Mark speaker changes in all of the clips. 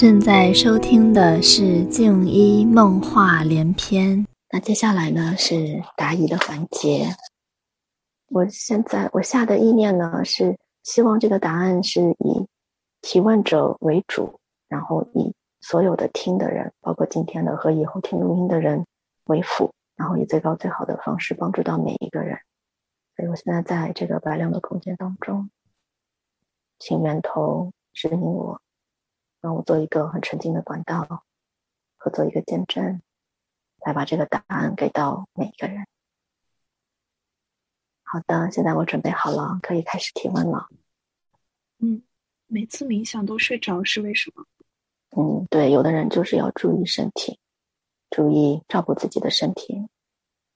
Speaker 1: 正在收听的是《静一梦话连篇》。
Speaker 2: 那接下来呢是答疑的环节。我现在我下的意念呢是希望这个答案是以提问者为主，然后以所有的听的人，包括今天的和以后听录音的人为辅，然后以最高最好的方式帮助到每一个人。所以我现在在这个白亮的空间当中，请源头指引我。让我做一个很纯净的管道，和做一个见证，来把这个答案给到每一个人。好的，现在我准备好了，可以开始提问了。
Speaker 3: 嗯，每次冥想都睡着是为什么？
Speaker 2: 嗯，对，有的人就是要注意身体，注意照顾自己的身体，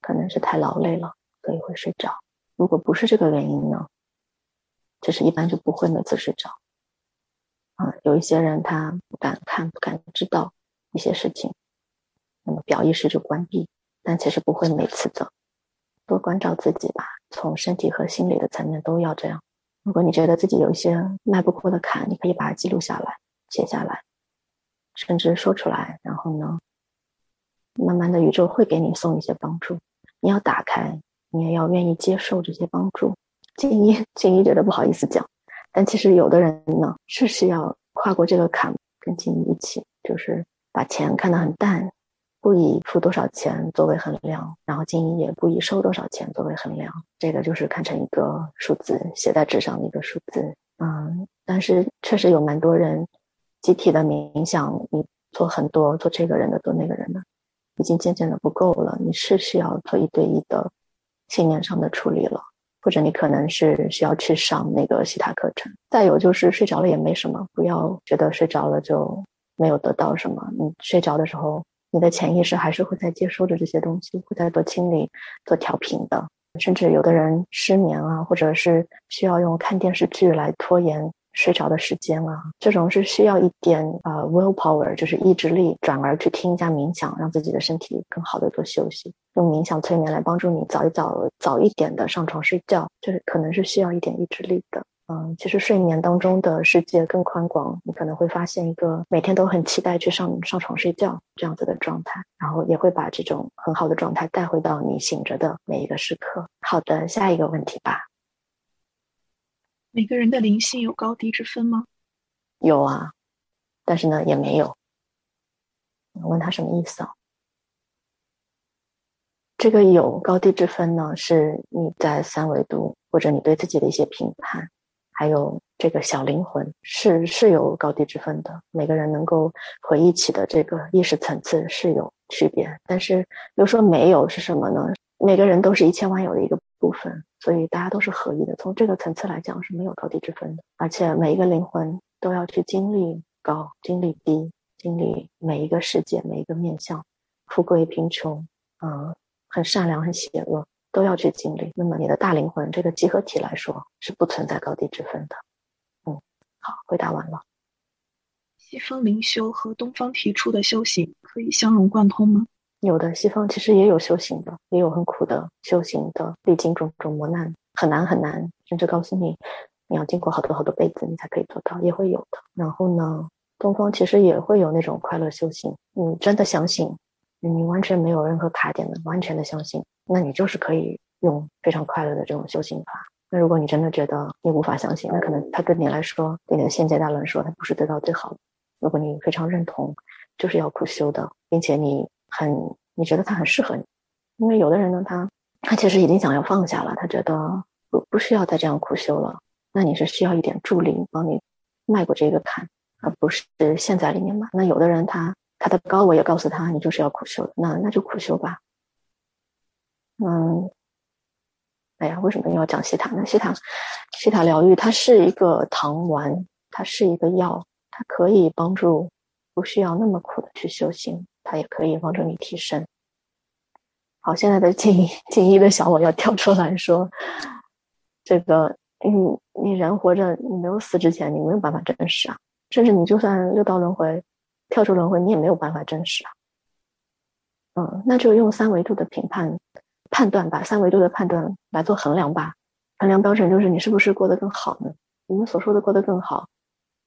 Speaker 2: 可能是太劳累了，所以会睡着。如果不是这个原因呢，就是一般就不会每次睡着。有一些人他不敢看，不敢知道一些事情，那么表意识就关闭。但其实不会每次的，多关照自己吧。从身体和心理的层面都要这样。如果你觉得自己有一些迈不过的坎，你可以把它记录下来、写下来，甚至说出来。然后呢，慢慢的宇宙会给你送一些帮助。你要打开，你也要愿意接受这些帮助。静怡，静怡觉得不好意思讲。但其实有的人呢是需要跨过这个坎，跟金一起，就是把钱看得很淡，不以付多少钱作为衡量，然后金一也不以收多少钱作为衡量，这个就是看成一个数字，写在纸上的一个数字。嗯，但是确实有蛮多人集体的冥想，你做很多做这个人的做那个人的，已经渐渐的不够了，你是需要做一对一的信念上的处理了。或者你可能是需要去上那个西塔课程，再有就是睡着了也没什么，不要觉得睡着了就没有得到什么。你睡着的时候，你的潜意识还是会在接收着这些东西，会在做清理、做调频的。甚至有的人失眠啊，或者是需要用看电视剧来拖延。睡着的时间啊，这种是需要一点呃 will power，就是意志力，转而去听一下冥想，让自己的身体更好的做休息，用冥想催眠来帮助你早一早早一点的上床睡觉，就是可能是需要一点意志力的。嗯，其实睡眠当中的世界更宽广，你可能会发现一个每天都很期待去上上床睡觉这样子的状态，然后也会把这种很好的状态带回到你醒着的每一个时刻。好的，下一个问题吧。
Speaker 3: 每个人的灵性有高低之分吗？
Speaker 2: 有啊，但是呢也没有。问他什么意思啊？这个有高低之分呢，是你在三维度或者你对自己的一些评判，还有这个小灵魂是是有高低之分的。每个人能够回忆起的这个意识层次是有区别，但是又说没有是什么呢？每个人都是一千万有的一个部分，所以大家都是合一的。从这个层次来讲是没有高低之分的，而且每一个灵魂都要去经历高、经历低、经历每一个世界、每一个面相，富贵贫穷，嗯，很善良很邪恶，都要去经历。那么你的大灵魂这个集合体来说是不存在高低之分的。嗯，好，回答完了。
Speaker 3: 西方灵修和东方提出的修行可以相融贯通吗？
Speaker 2: 有的西方其实也有修行的，也有很苦的修行的，历经种种磨难，很难很难，甚至告诉你，你要经过好多好多辈子，你才可以做到，也会有的。然后呢，东方其实也会有那种快乐修行，你真的相信，你完全没有任何卡点的，完全的相信，那你就是可以用非常快乐的这种修行法。那如果你真的觉得你无法相信，那可能他对你来说，对你的现阶段来说，他不是得到最好的。如果你非常认同，就是要苦修的，并且你。很，你觉得他很适合你，因为有的人呢，他他其实已经想要放下了，他觉得不不需要再这样苦修了。那你是需要一点助力，帮你迈过这个坎，而不是陷在里面嘛。那有的人他他的高我也告诉他，你就是要苦修的，那那就苦修吧。嗯，哎呀，为什么又要讲西塔呢？西塔西塔疗愈它是一个糖丸，它是一个药，它可以帮助不需要那么苦的去修行。它也可以帮助你提升。好，现在的静静一的小我要跳出来说：“这个，嗯，你人活着，你没有死之前，你没有办法真实啊。甚至你就算六道轮回，跳出轮回，你也没有办法真实啊。嗯，那就用三维度的评判判断吧，三维度的判断来做衡量吧。衡量标准就是你是不是过得更好呢？我们所说的过得更好，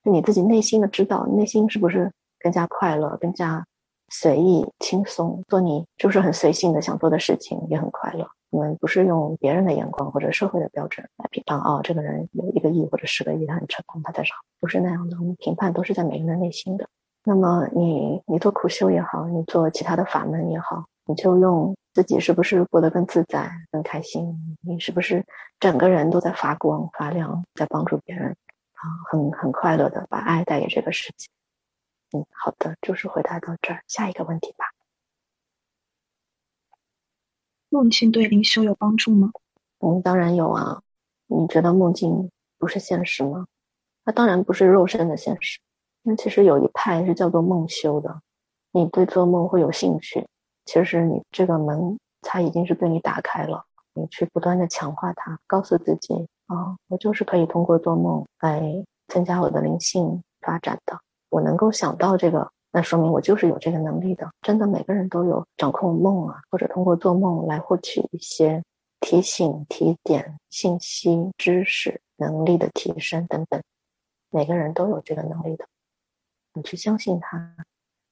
Speaker 2: 是你自己内心的知道，内心是不是更加快乐，更加随意轻松，做你就是很随性的想做的事情，也很快乐。我们不是用别人的眼光或者社会的标准来评判哦，这个人有一个亿或者十个亿，他很成功，他在上，不是那样的。我们评判都是在每个人的内心的。那么你你做苦修也好，你做其他的法门也好，你就用自己是不是过得更自在、更开心？你是不是整个人都在发光发亮，在帮助别人啊？很很快乐的把爱带给这个世界。嗯，好的，就是回答到这儿，下一个问题吧。
Speaker 3: 梦境对灵修有帮助吗？
Speaker 2: 嗯，当然有啊。你觉得梦境不是现实吗？它当然不是肉身的现实。那其实有一派是叫做梦修的。你对做梦会有兴趣，其实你这个门它已经是对你打开了。你去不断的强化它，告诉自己啊，我就是可以通过做梦来增加我的灵性发展的。我能够想到这个。那说明我就是有这个能力的，真的每个人都有掌控梦啊，或者通过做梦来获取一些提醒、提点、信息、知识、能力的提升等等，每个人都有这个能力的。你去相信它，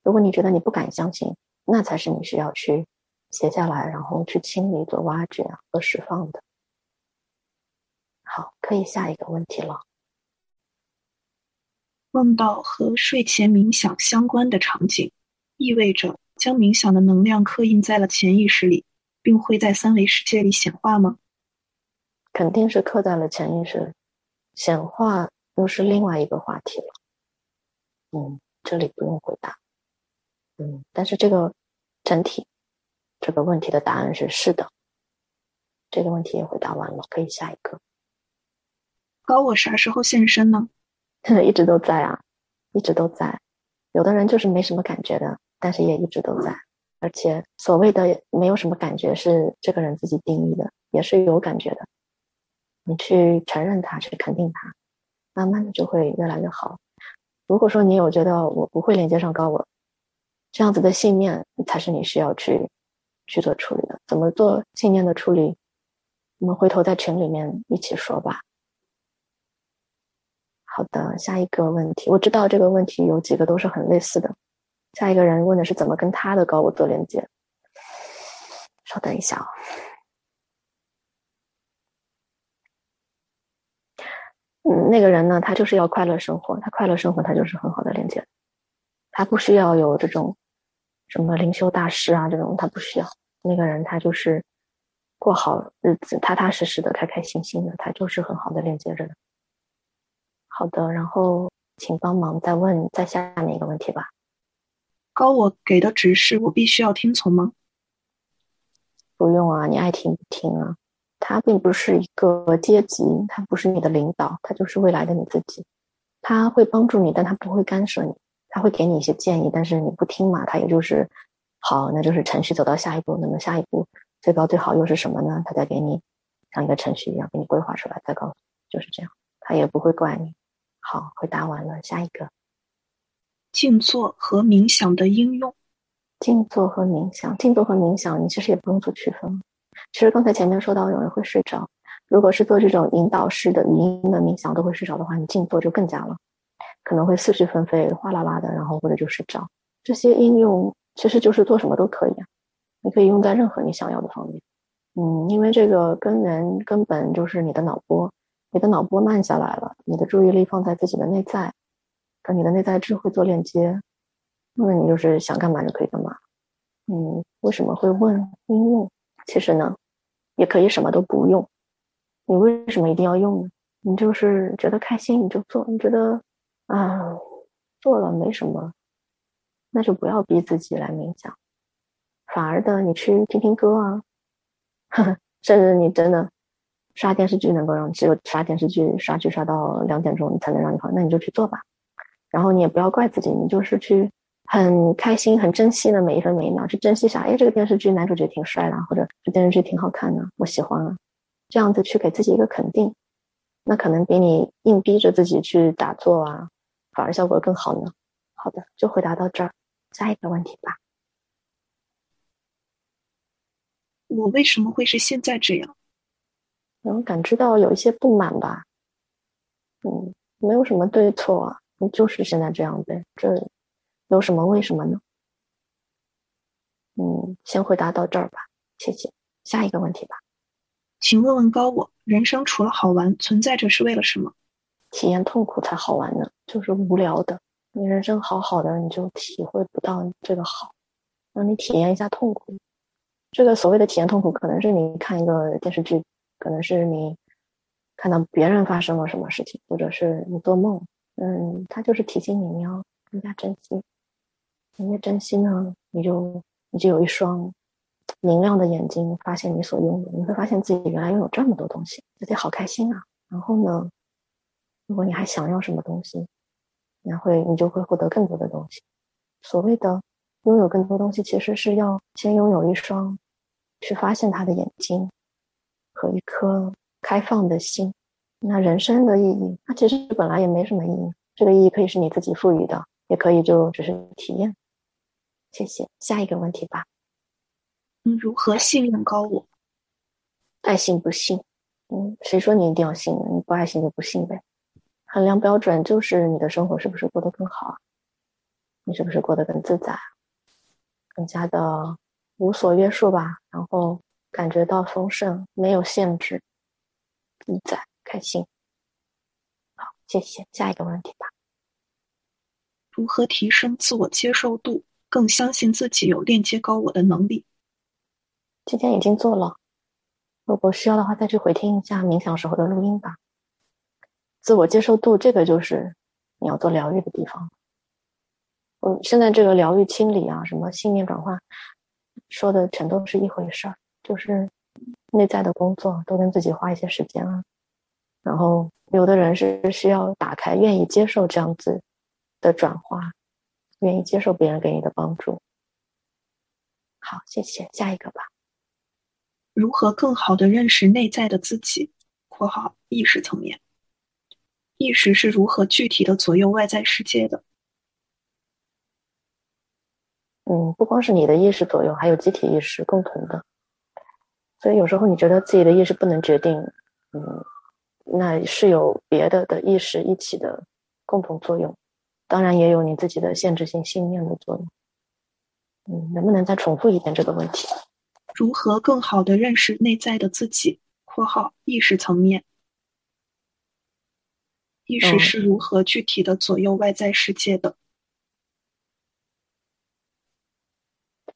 Speaker 2: 如果你觉得你不敢相信，那才是你需要去写下来，然后去清理、做挖掘和释放的。好，可以下一个问题了。
Speaker 3: 梦到和睡前冥想相关的场景，意味着将冥想的能量刻印在了潜意识里，并会在三维世界里显化吗？
Speaker 2: 肯定是刻在了潜意识，显化又是另外一个话题了。嗯，这里不用回答。嗯，但是这个整体这个问题的答案是是的。这个问题也回答完了，可以下一个。
Speaker 3: 高我啥时候现身呢？
Speaker 2: 一直都在啊，一直都在。有的人就是没什么感觉的，但是也一直都在。而且所谓的没有什么感觉，是这个人自己定义的，也是有感觉的。你去承认他，去肯定他，慢慢的就会越来越好。如果说你有觉得我不会连接上高我这样子的信念，才是你需要去去做处理的。怎么做信念的处理？我们回头在群里面一起说吧。好的，下一个问题，我知道这个问题有几个都是很类似的。下一个人问的是怎么跟他的高我做连接。稍等一下啊，嗯，那个人呢，他就是要快乐生活，他快乐生活，他就是很好的连接，他不需要有这种什么灵修大师啊这种，他不需要。那个人他就是过好日子，踏踏实实的，开开心心的，他就是很好的连接着的。好的，然后请帮忙再问再下面一个问题吧。
Speaker 3: 高我给的指示，我必须要听从吗？
Speaker 2: 不用啊，你爱听不听啊。他并不是一个阶级，他不是你的领导，他就是未来的你自己。他会帮助你，但他不会干涉你。他会给你一些建议，但是你不听嘛，他也就是好，那就是程序走到下一步。那么下一步最高最好又是什么呢？他再给你像一个程序一样给你规划出来，再告诉，就是这样。他也不会怪你。好，回答完了，下一个。
Speaker 3: 静坐和冥想的应用。
Speaker 2: 静坐和冥想，静坐和冥想，你其实也不用做区分。其实刚才前面说到有人会睡着，如果是做这种引导式的语音的冥想都会睡着的话，你静坐就更加了，可能会思绪纷飞，哗啦啦的，然后或者就睡着。这些应用其实就是做什么都可以啊，你可以用在任何你想要的方面。嗯，因为这个根源根本就是你的脑波。你的脑波慢下来了，你的注意力放在自己的内在，跟你的内在智慧做链接，那么你就是想干嘛就可以干嘛。嗯，为什么会问应用？其实呢，也可以什么都不用。你为什么一定要用呢？你就是觉得开心你就做，你觉得啊做了没什么，那就不要逼自己来冥想。反而的，你去听听歌啊，甚至你真的。刷电视剧能够让只有刷电视剧刷剧刷到两点钟才能让你好，那你就去做吧。然后你也不要怪自己，你就是去很开心、很珍惜的每一分每一秒，去珍惜啥？哎，这个电视剧男主角挺帅的，或者这电视剧挺好看的，我喜欢啊。这样子去给自己一个肯定，那可能比你硬逼着自己去打坐啊，反而效果更好呢。好的，就回答到这儿，下一个问题吧。
Speaker 3: 我为什么会是现在这样？
Speaker 2: 能感知到有一些不满吧，嗯，没有什么对错啊，你就是现在这样呗。这有什么为什么呢？嗯，先回答到这儿吧，谢谢。下一个问题吧，
Speaker 3: 请问问高我，人生除了好玩，存在着是为了什么？
Speaker 2: 体验痛苦才好玩呢，就是无聊的。你人生好好的，你就体会不到这个好，让你体验一下痛苦。这个所谓的体验痛苦，可能是你看一个电视剧，可能是你看到别人发生了什么事情，或者是你做梦。嗯，他就是提醒你，你要更加珍惜。你越珍惜呢，你就你就有一双明亮的眼睛，发现你所拥有。你会发现自己原来拥有这么多东西，自己好开心啊。然后呢，如果你还想要什么东西，你会你就会获得更多的东西。所谓的拥有更多东西，其实是要先拥有一双。去发现他的眼睛和一颗开放的心。那人生的意义，它其实本来也没什么意义。这个意义可以是你自己赋予的，也可以就只是体验。谢谢。下一个问题吧。
Speaker 3: 嗯，如何信任高我？
Speaker 2: 爱信不信？嗯，谁说你一定要信任？你不爱信就不信呗。衡量标准就是你的生活是不是过得更好？你是不是过得更自在？更加的。无所约束吧，然后感觉到丰盛，没有限制，自在开心。好，谢谢。下一个问题吧。
Speaker 3: 如何提升自我接受度，更相信自己有链接高我的能力？
Speaker 2: 今天已经做了，如果需要的话，再去回听一下冥想时候的录音吧。自我接受度，这个就是你要做疗愈的地方。嗯，现在这个疗愈清理啊，什么信念转换。说的全都是一回事儿，就是内在的工作，多跟自己花一些时间啊。然后有的人是需要打开，愿意接受这样子的转化，愿意接受别人给你的帮助。好，谢谢，下一个吧。
Speaker 3: 如何更好的认识内在的自己（括号意识层面）？意识是如何具体的左右外在世界的？
Speaker 2: 嗯，不光是你的意识左右，还有集体意识共同的。所以有时候你觉得自己的意识不能决定，嗯，那是有别的的意识一起的共同作用。当然也有你自己的限制性信念的作用。嗯，能不能再重复一遍这个问题？
Speaker 3: 如何更好的认识内在的自己（括号意识层面）？意识是如何具体的左右外在世界的？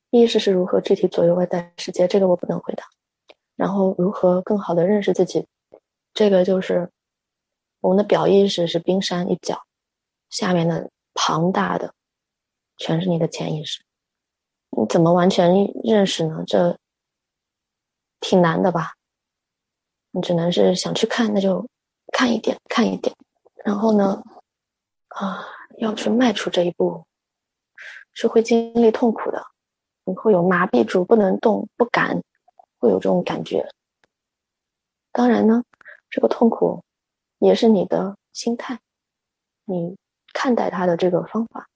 Speaker 2: 意识是如何具体左右外在世界？这个我不能回答。然后如何更好的认识自己？这个就是我们的表意识是冰山一角，下面的庞大的全是你的潜意识。你怎么完全认识呢？这挺难的吧？你只能是想去看，那就看一点，看一点。然后呢，啊，要去迈出这一步，是会经历痛苦的。你会有麻痹住，不能动，不敢，会有这种感觉。当然呢，这个痛苦也是你的心态，你看待它的这个方法。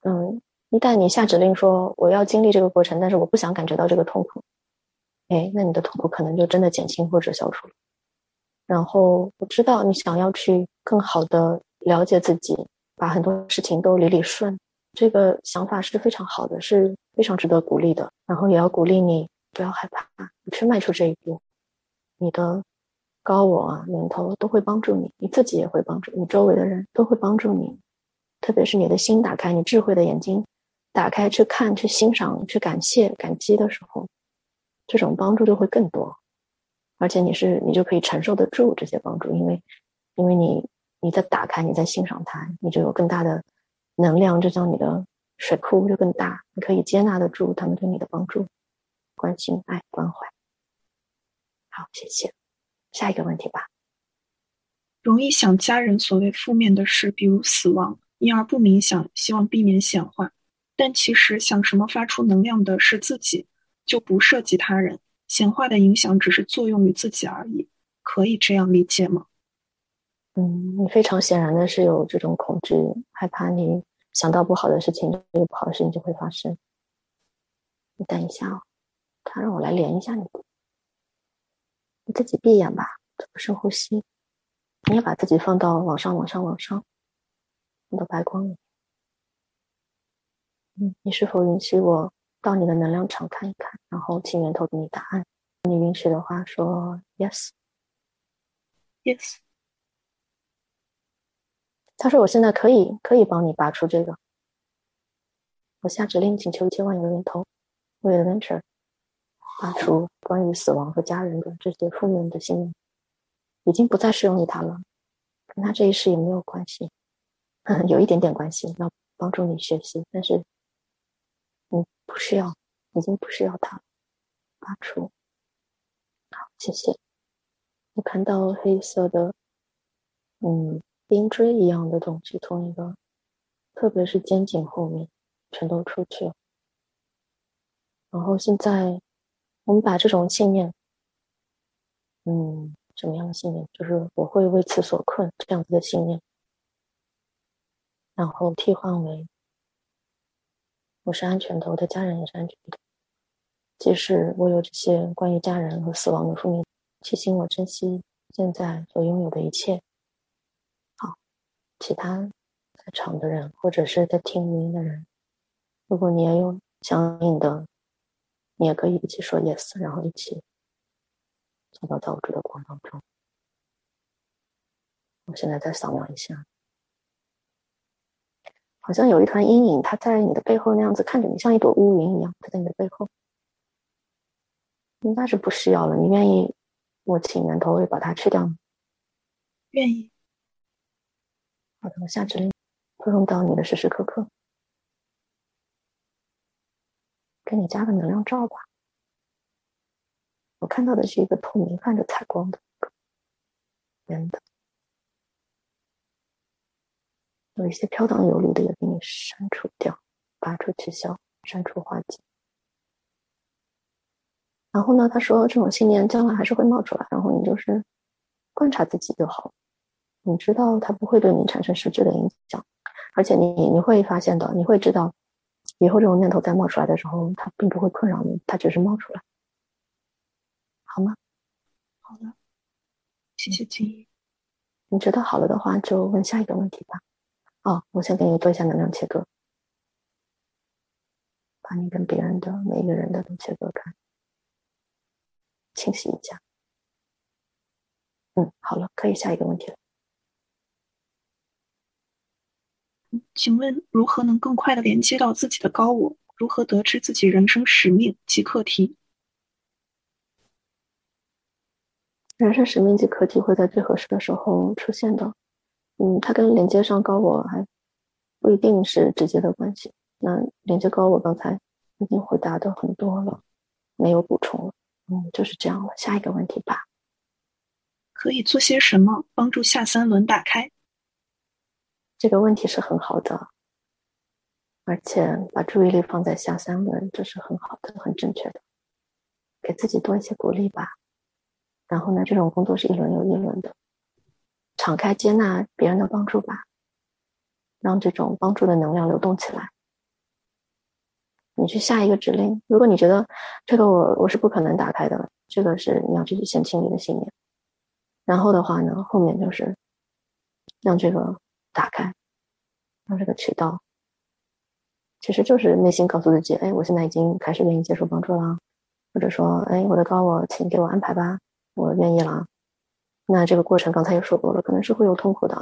Speaker 2: 嗯，一旦你下指令说我要经历这个过程，但是我不想感觉到这个痛苦，哎，那你的痛苦可能就真的减轻或者消除了。然后我知道你想要去更好的了解自己，把很多事情都理理顺。这个想法是非常好的，是非常值得鼓励的。然后也要鼓励你不要害怕，你去迈出这一步，你的高我啊、源头都会帮助你，你自己也会帮助你，周围的人都会帮助你。特别是你的心打开，你智慧的眼睛打开去看、去欣赏、去感谢、感激的时候，这种帮助就会更多。而且你是你就可以承受得住这些帮助，因为因为你你在打开，你在欣赏它，你就有更大的。能量就像你的水库就更大，你可以接纳得住他们对你的帮助、关心、爱、关怀。好，谢谢。下一个问题吧。
Speaker 3: 容易想家人所谓负面的事，比如死亡，因而不冥想，希望避免显化。但其实想什么发出能量的是自己，就不涉及他人。显化的影响只是作用于自己而已，可以这样理解吗？
Speaker 2: 嗯，你非常显然的是有这种恐惧，害怕你想到不好的事情，这个不好的事情就会发生。你等一下哦，他让我来连一下你，你自己闭眼吧，做个深呼吸。你也把自己放到往上、往上、往上，你的白光里。嗯，你是否允许我到你的能量场看一看，然后请源头给你答案？你允许的话，说
Speaker 3: yes，yes。
Speaker 2: 他说：“我现在可以可以帮你拔出这个。我下指令，请求一千万有的源头，为了 venture，发出关于死亡和家人的这些负面的信念，已经不再适用于他了，跟他这一世也没有关系，有一点点关系，要帮助你学习，但是你不需要，已经不需要他发出。好，谢谢。我看到黑色的，嗯。”冰锥一样的东西从一个，特别是肩颈后面，全都出去了。然后现在，我们把这种信念，嗯，什么样的信念？就是我会为此所困这样子的信念，然后替换为我是安全的，我的家人也是安全的。即使我有这些关于家人和死亡的负面，提醒我珍惜现在所拥有的一切。好其他在场的人，或者是在听录音的人，如果你也有相应的，你也可以一起说 yes，然后一起走到造物主的光当中。我现在再扫描一下，好像有一团阴影，它在你的背后那样子看着你，像一朵乌云一样，它在你的背后，应该是不需要了。你愿意我请源头会把它去掉吗？
Speaker 3: 愿意。
Speaker 2: 好的，我下指令，会用到你的时时刻刻，给你加个能量罩吧。我看到的是一个透明、泛着彩光的圆的，有一些飘荡游离的，也给你删除掉、拔出、取消、删除、化解。然后呢，他说这种信念将来还是会冒出来，然后你就是观察自己就好。你知道它不会对你产生实质的影响，而且你你会发现的，你会知道，以后这种念头再冒出来的时候，它并不会困扰你，它只是冒出来，好吗？
Speaker 3: 好的，谢谢静怡。
Speaker 2: 你觉得好了的话，就问下一个问题吧。哦，我先给你做一下能量切割，把你跟别人的每一个人的都切割开，清洗一下。嗯，好了，可以下一个问题了。
Speaker 3: 请问如何能更快的连接到自己的高我？如何得知自己人生使命及课题？
Speaker 2: 人生使命及课题会在最合适的时候出现的。嗯，它跟连接上高我还不一定是直接的关系。那连接高我，刚才已经回答的很多了，没有补充了。嗯，就是这样了。下一个问题吧。
Speaker 3: 可以做些什么帮助下三轮打开？
Speaker 2: 这个问题是很好的，而且把注意力放在下三轮，这是很好的、很正确的。给自己多一些鼓励吧。然后呢，这种工作是一轮又一轮的，敞开接纳别人的帮助吧，让这种帮助的能量流动起来。你去下一个指令，如果你觉得这个我我是不可能打开的，这个是你要自己先清理的信念。然后的话呢，后面就是让这个。打开，让这个渠道，其实就是内心告诉自己：哎，我现在已经开始愿意接受帮助了，或者说，哎，我的高我，请给我安排吧，我愿意了。那这个过程刚才也说过了，可能是会有痛苦的，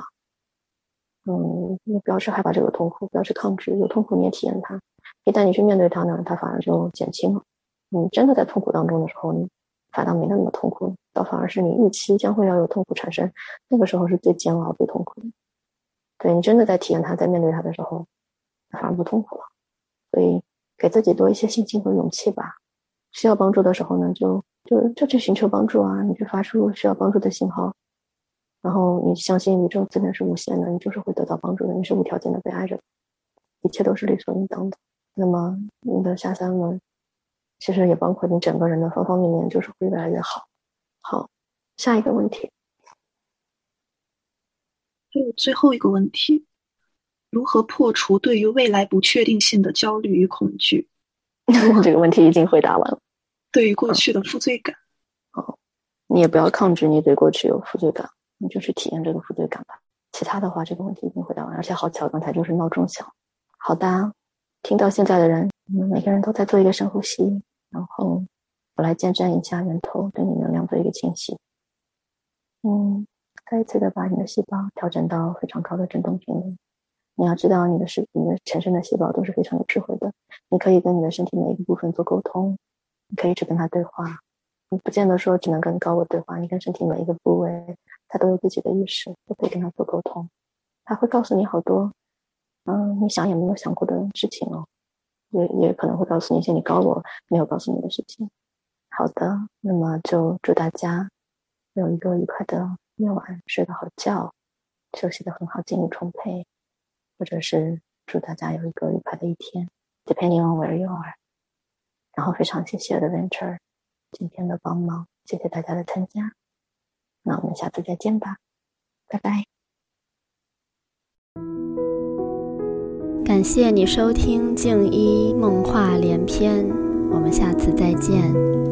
Speaker 2: 嗯，你不要去害怕这个痛苦，不要去抗拒，有痛苦你也体验它，一旦你去面对它呢，它反而就减轻了。你真的在痛苦当中的时候，你反倒没那么痛苦，倒反而是你预期将会要有痛苦产生，那个时候是最煎熬、最痛苦的。对你真的在体验它，在面对它的时候，反而不痛苦了。所以给自己多一些信心和勇气吧。需要帮助的时候呢，就就就去寻求帮助啊！你去发出需要帮助的信号，然后你相信宇宙资源是无限的，你就是会得到帮助的。你是无条件的被爱着，一切都是理所应当的。那么你的下三轮，其实也包括你整个人的方方面面，就是会越来越好。好，下一个问题。
Speaker 3: 还有最后一个问题：如何破除对于未来不确定性的焦虑与恐惧？
Speaker 2: 这个问题已经回答完了。
Speaker 3: 对于过去的负罪感，
Speaker 2: 哦，你也不要抗拒你对过去有负罪感，你就去体验这个负罪感吧。其他的话，这个问题已经回答完，而且好巧，刚才就是闹钟响。好的，听到现在的人，你们，每个人都在做一个深呼吸，然后我来见证一下源头对你能量做一个清洗。嗯，再一次的把你的细胞调整到非常高的振动频率。你要知道，你的是你的全身的细胞都是非常有智慧的，你可以跟你的身体每一个部分做沟通，你可以一直跟他对话。你不见得说只能跟高我对话，你跟身体每一个部位，它都有自己的意识，都可以跟他做沟通。他会告诉你好多，嗯，你想也没有想过的事情哦，也也可能会告诉你一些你高我没有告诉你的事情。好的，那么就祝大家有一个愉快的夜晚，睡个好觉，休息的很好，精力充沛，或者是祝大家有一个愉快的一天，depending on where you are。然后非常谢谢 Adventure。今天的帮忙，谢谢大家的参加，那我们下次再见吧，拜拜。
Speaker 1: 感谢你收听静一梦话连篇，我们下次再见。